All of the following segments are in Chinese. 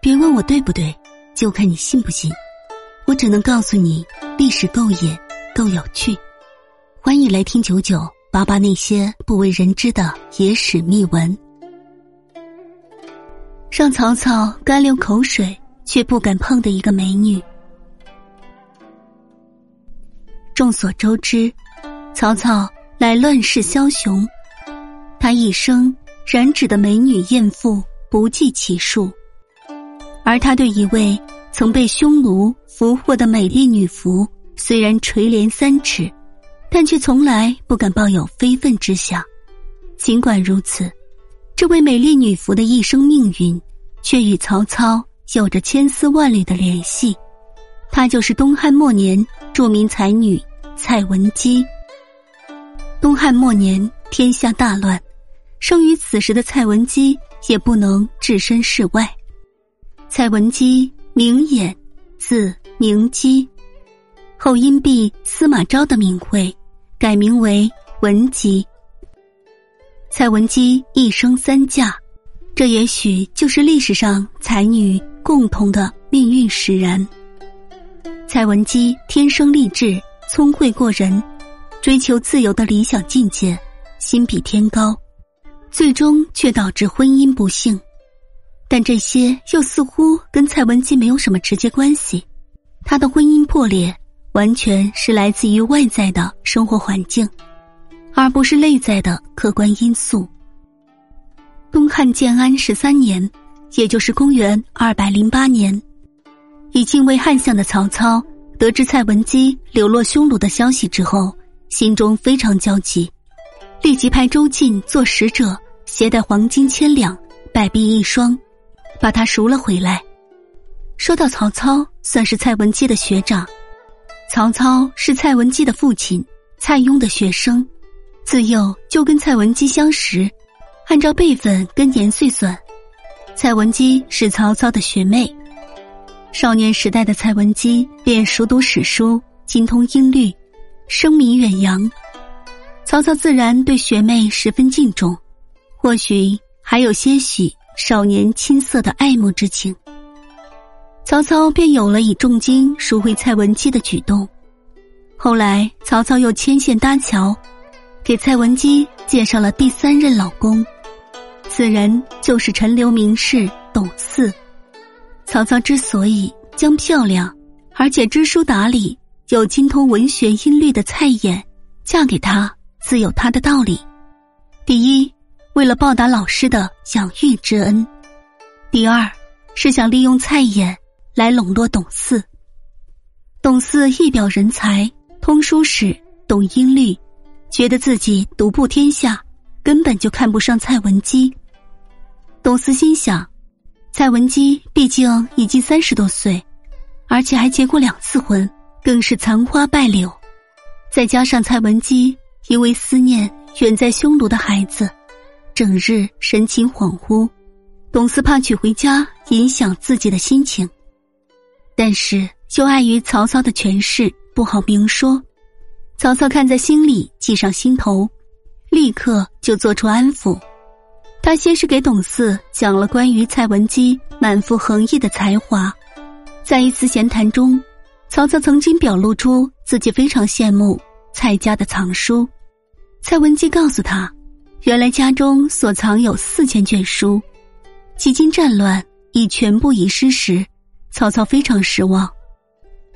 别问我对不对，就看你信不信。我只能告诉你，历史够野，够有趣。欢迎来听九九八八那些不为人知的野史秘闻。让曹操干流口水却不敢碰的一个美女。众所周知，曹操乃乱世枭雄，他一生染指的美女艳妇不计其数。而他对一位曾被匈奴俘获的美丽女仆，虽然垂怜三尺，但却从来不敢抱有非分之想。尽管如此，这位美丽女仆的一生命运，却与曹操有着千丝万缕的联系。她就是东汉末年著名才女蔡文姬。东汉末年，天下大乱，生于此时的蔡文姬也不能置身事外。蔡文姬名衍，字明姬，后因避司马昭的名讳，改名为文姬。蔡文姬一生三嫁，这也许就是历史上才女共同的命运使然。蔡文姬天生丽质，聪慧过人，追求自由的理想境界，心比天高，最终却导致婚姻不幸。但这些又似乎跟蔡文姬没有什么直接关系，她的婚姻破裂完全是来自于外在的生活环境，而不是内在的客观因素。东汉建安十三年，也就是公元二百零八年，已经为汉相的曹操得知蔡文姬流落匈奴的消息之后，心中非常焦急，立即派周进做使者，携带黄金千两，百璧一双。把他赎了回来。说到曹操，算是蔡文姬的学长。曹操是蔡文姬的父亲蔡邕的学生，自幼就跟蔡文姬相识。按照辈分跟年岁算，蔡文姬是曹操的学妹。少年时代的蔡文姬便熟读史书，精通音律，声名远扬。曹操自然对学妹十分敬重，或许还有些许。少年青涩的爱慕之情，曹操便有了以重金赎回蔡文姬的举动。后来，曹操又牵线搭桥，给蔡文姬介绍了第三任老公，此人就是陈留名士董祀。曹操之所以将漂亮而且知书达理又精通文学音律的蔡琰嫁给他，自有他的道理。第一。为了报答老师的养育之恩，第二是想利用蔡琰来笼络董四。董四一表人才，通书史，懂音律，觉得自己独步天下，根本就看不上蔡文姬。董四心想，蔡文姬毕竟已经三十多岁，而且还结过两次婚，更是残花败柳，再加上蔡文姬因为思念远在匈奴的孩子。整日神情恍惚，董四怕娶回家影响自己的心情，但是又碍于曹操的权势，不好明说。曹操看在心里，记上心头，立刻就做出安抚。他先是给董四讲了关于蔡文姬满腹横溢的才华，在一次闲谈中，曹操曾经表露出自己非常羡慕蔡家的藏书，蔡文姬告诉他。原来家中所藏有四千卷书，几经战乱已全部遗失时，曹操非常失望。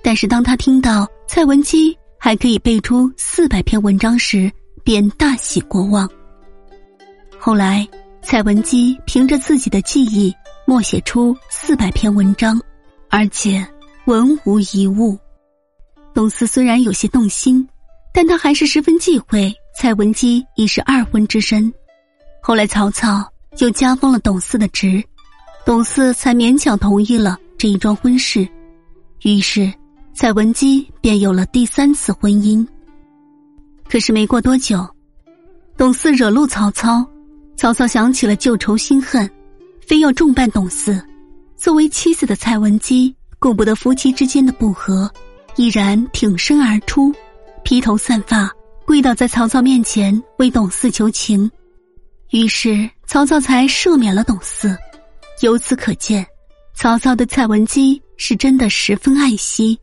但是当他听到蔡文姬还可以背出四百篇文章时，便大喜过望。后来，蔡文姬凭着自己的记忆默写出四百篇文章，而且文无一误。董嗣虽然有些动心，但他还是十分忌讳。蔡文姬已是二婚之身，后来曹操又加封了董嗣的职，董嗣才勉强同意了这一桩婚事。于是，蔡文姬便有了第三次婚姻。可是没过多久，董嗣惹怒曹操，曹操想起了旧仇新恨，非要重办董嗣。作为妻子的蔡文姬顾不得夫妻之间的不和，毅然挺身而出，披头散发。跪倒在曹操面前为董祀求情，于是曹操才赦免了董祀。由此可见，曹操的蔡文姬是真的十分爱惜。